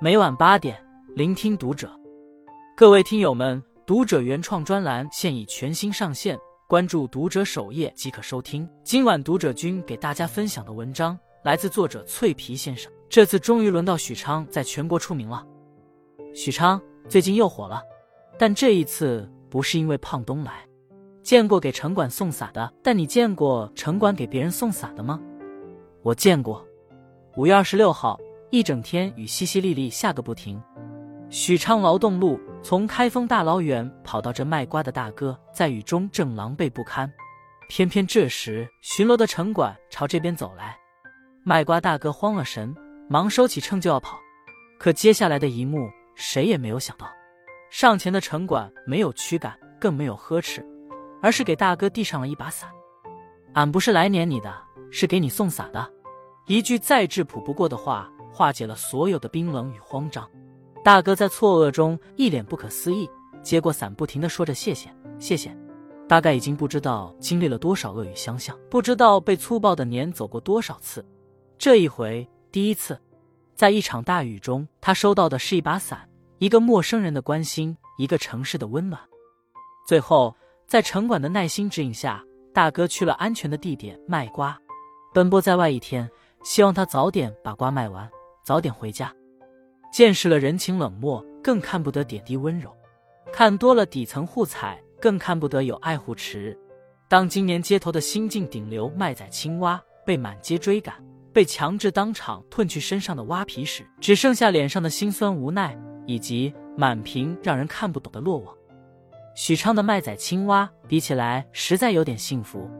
每晚八点，聆听读者。各位听友们，读者原创专栏现已全新上线，关注读者首页即可收听。今晚读者君给大家分享的文章来自作者脆皮先生。这次终于轮到许昌在全国出名了。许昌最近又火了，但这一次不是因为胖东来。见过给城管送伞的，但你见过城管给别人送伞的吗？我见过。五月二十六号。一整天雨淅淅沥沥下个不停，许昌劳动路从开封大老远跑到这卖瓜的大哥，在雨中正狼狈不堪。偏偏这时巡逻的城管朝这边走来，卖瓜大哥慌了神，忙收起秤就要跑。可接下来的一幕谁也没有想到，上前的城管没有驱赶，更没有呵斥，而是给大哥递上了一把伞。俺不是来撵你的，是给你送伞的。一句再质朴不过的话。化解了所有的冰冷与慌张，大哥在错愕中一脸不可思议，接过伞，不停的说着谢谢谢谢。大概已经不知道经历了多少恶语相向，不知道被粗暴的撵走过多少次，这一回第一次，在一场大雨中，他收到的是一把伞，一个陌生人的关心，一个城市的温暖。最后，在城管的耐心指引下，大哥去了安全的地点卖瓜，奔波在外一天，希望他早点把瓜卖完。早点回家，见识了人情冷漠，更看不得点滴温柔；看多了底层互踩，更看不得有爱护持。当今年街头的新晋顶流卖仔青蛙被满街追赶，被强制当场褪去身上的蛙皮时，只剩下脸上的辛酸无奈，以及满屏让人看不懂的落网。许昌的卖仔青蛙比起来，实在有点幸福。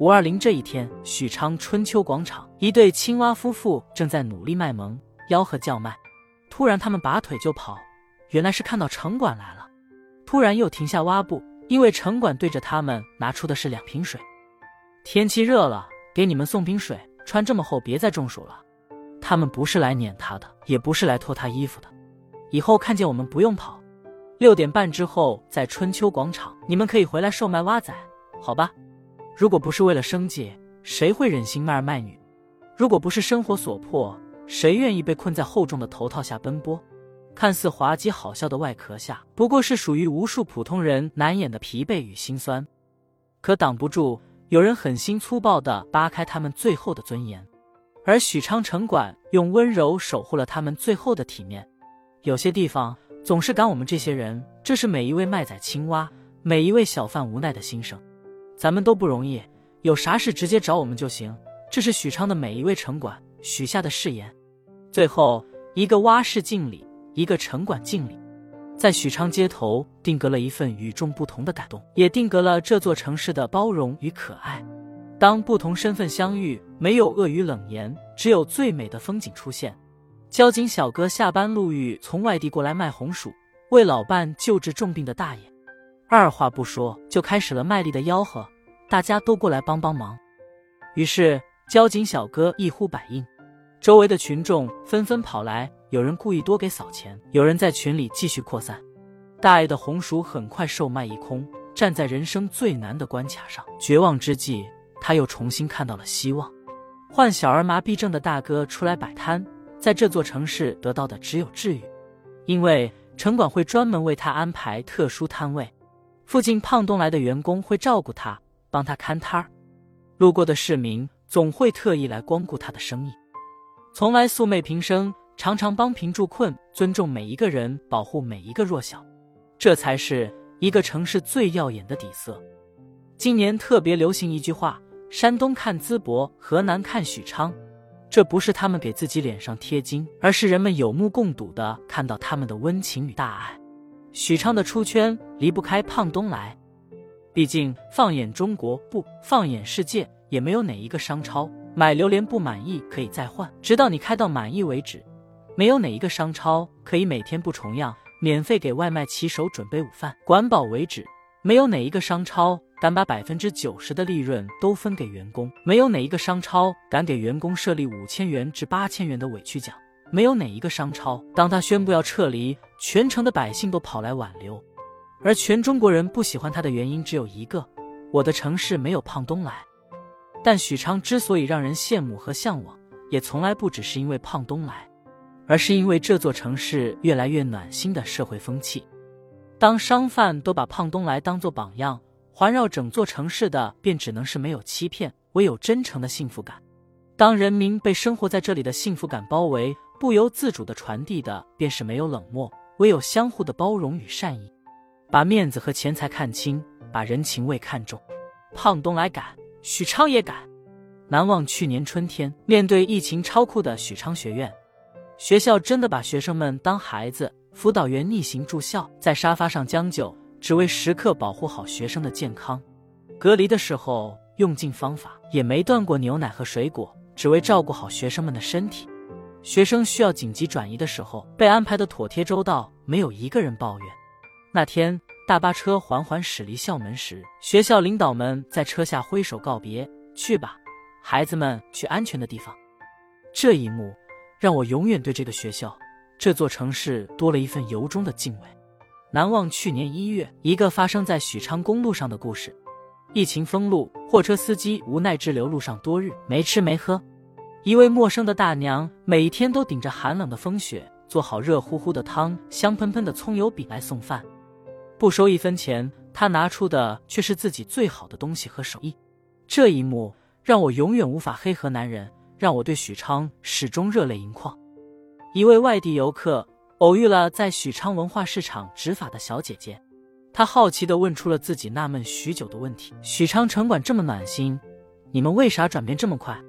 五二零这一天，许昌春秋广场，一对青蛙夫妇正在努力卖萌，吆喝叫卖。突然，他们拔腿就跑，原来是看到城管来了。突然又停下挖步，因为城管对着他们拿出的是两瓶水。天气热了，给你们送瓶水，穿这么厚，别再中暑了。他们不是来撵他的，也不是来脱他衣服的。以后看见我们不用跑，六点半之后在春秋广场，你们可以回来售卖蛙仔，好吧？如果不是为了生计，谁会忍心卖儿卖女？如果不是生活所迫，谁愿意被困在厚重的头套下奔波？看似滑稽好笑的外壳下，不过是属于无数普通人难掩的疲惫与心酸。可挡不住有人狠心粗暴地扒开他们最后的尊严，而许昌城管用温柔守护了他们最后的体面。有些地方总是赶我们这些人，这是每一位卖仔青蛙、每一位小贩无奈的心声。咱们都不容易，有啥事直接找我们就行。这是许昌的每一位城管许下的誓言。最后，一个蛙式敬礼，一个城管敬礼，在许昌街头定格了一份与众不同的感动，也定格了这座城市的包容与可爱。当不同身份相遇，没有恶语冷言，只有最美的风景出现。交警小哥下班路遇从外地过来卖红薯，为老伴救治重病的大爷。二话不说就开始了卖力的吆喝，大家都过来帮帮忙。于是交警小哥一呼百应，周围的群众纷纷跑来，有人故意多给扫钱，有人在群里继续扩散。大爷的红薯很快售卖一空，站在人生最难的关卡上，绝望之际，他又重新看到了希望。患小儿麻痹症的大哥出来摆摊，在这座城市得到的只有治愈，因为城管会专门为他安排特殊摊位。附近胖东来的员工会照顾他，帮他看摊儿。路过的市民总会特意来光顾他的生意。从来素昧平生，常常帮贫助困，尊重每一个人，保护每一个弱小，这才是一个城市最耀眼的底色。今年特别流行一句话：“山东看淄博，河南看许昌。”这不是他们给自己脸上贴金，而是人们有目共睹的看到他们的温情与大爱。许昌的出圈离不开胖东来，毕竟放眼中国不放眼世界，也没有哪一个商超买榴莲不满意可以再换，直到你开到满意为止；没有哪一个商超可以每天不重样免费给外卖骑手准备午饭管饱为止；没有哪一个商超敢把百分之九十的利润都分给员工；没有哪一个商超敢给员工设立五千元至八千元的委屈奖。没有哪一个商超，当他宣布要撤离，全城的百姓都跑来挽留，而全中国人不喜欢他的原因只有一个：我的城市没有胖东来。但许昌之所以让人羡慕和向往，也从来不只是因为胖东来，而是因为这座城市越来越暖心的社会风气。当商贩都把胖东来当作榜样，环绕整座城市的便只能是没有欺骗、唯有真诚的幸福感。当人民被生活在这里的幸福感包围，不由自主的传递的便是没有冷漠，唯有相互的包容与善意。把面子和钱财看清，把人情味看重。胖东来敢，许昌也敢。难忘去年春天，面对疫情超酷的许昌学院，学校真的把学生们当孩子，辅导员逆行住校，在沙发上将就，只为时刻保护好学生的健康。隔离的时候用尽方法，也没断过牛奶和水果。只为照顾好学生们的身体，学生需要紧急转移的时候，被安排的妥帖周到，没有一个人抱怨。那天大巴车缓缓驶离校门时，学校领导们在车下挥手告别：“去吧，孩子们，去安全的地方。”这一幕让我永远对这个学校、这座城市多了一份由衷的敬畏。难忘去年一月，一个发生在许昌公路上的故事。疫情封路，货车司机无奈滞留路上多日，没吃没喝。一位陌生的大娘，每天都顶着寒冷的风雪，做好热乎乎的汤、香喷喷的葱油饼来送饭，不收一分钱。她拿出的却是自己最好的东西和手艺。这一幕让我永远无法黑河男人，让我对许昌始终热泪盈眶。一位外地游客偶遇了在许昌文化市场执法的小姐姐。她好奇地问出了自己纳闷许久的问题：“许昌城管这么暖心，你们为啥转变这么快？”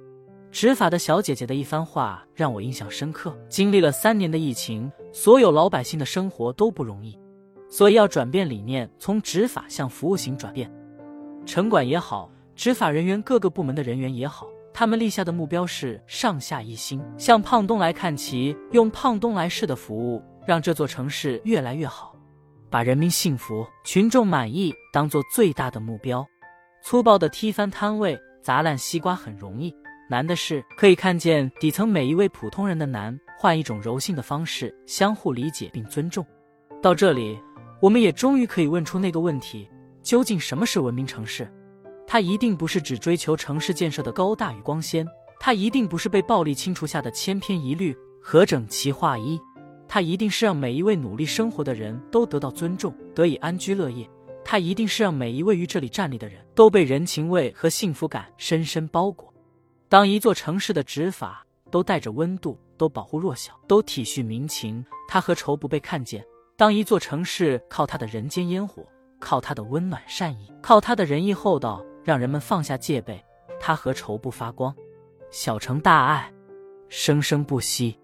执法的小姐姐的一番话让我印象深刻。经历了三年的疫情，所有老百姓的生活都不容易，所以要转变理念，从执法向服务型转变。城管也好，执法人员各个部门的人员也好，他们立下的目标是上下一心，向胖东来看齐，用胖东来式的服务，让这座城市越来越好。把人民幸福、群众满意当做最大的目标，粗暴的踢翻摊位、砸烂西瓜很容易，难的是可以看见底层每一位普通人的难，换一种柔性的方式相互理解并尊重。到这里，我们也终于可以问出那个问题：究竟什么是文明城市？它一定不是只追求城市建设的高大与光鲜，它一定不是被暴力清除下的千篇一律和整齐划一。它一定是让每一位努力生活的人都得到尊重，得以安居乐业。它一定是让每一位于这里站立的人都被人情味和幸福感深深包裹。当一座城市的执法都带着温度，都保护弱小，都体恤民情，他何愁不被看见？当一座城市靠它的人间烟火，靠它的温暖善意，靠它的仁义厚道，让人们放下戒备，他何愁不发光？小城大爱，生生不息。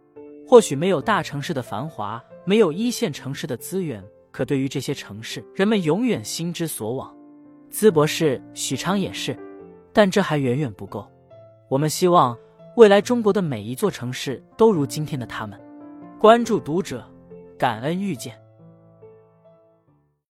或许没有大城市的繁华，没有一线城市的资源，可对于这些城市，人们永远心之所往。淄博是，许昌也是，但这还远远不够。我们希望未来中国的每一座城市都如今天的他们。关注读者，感恩遇见。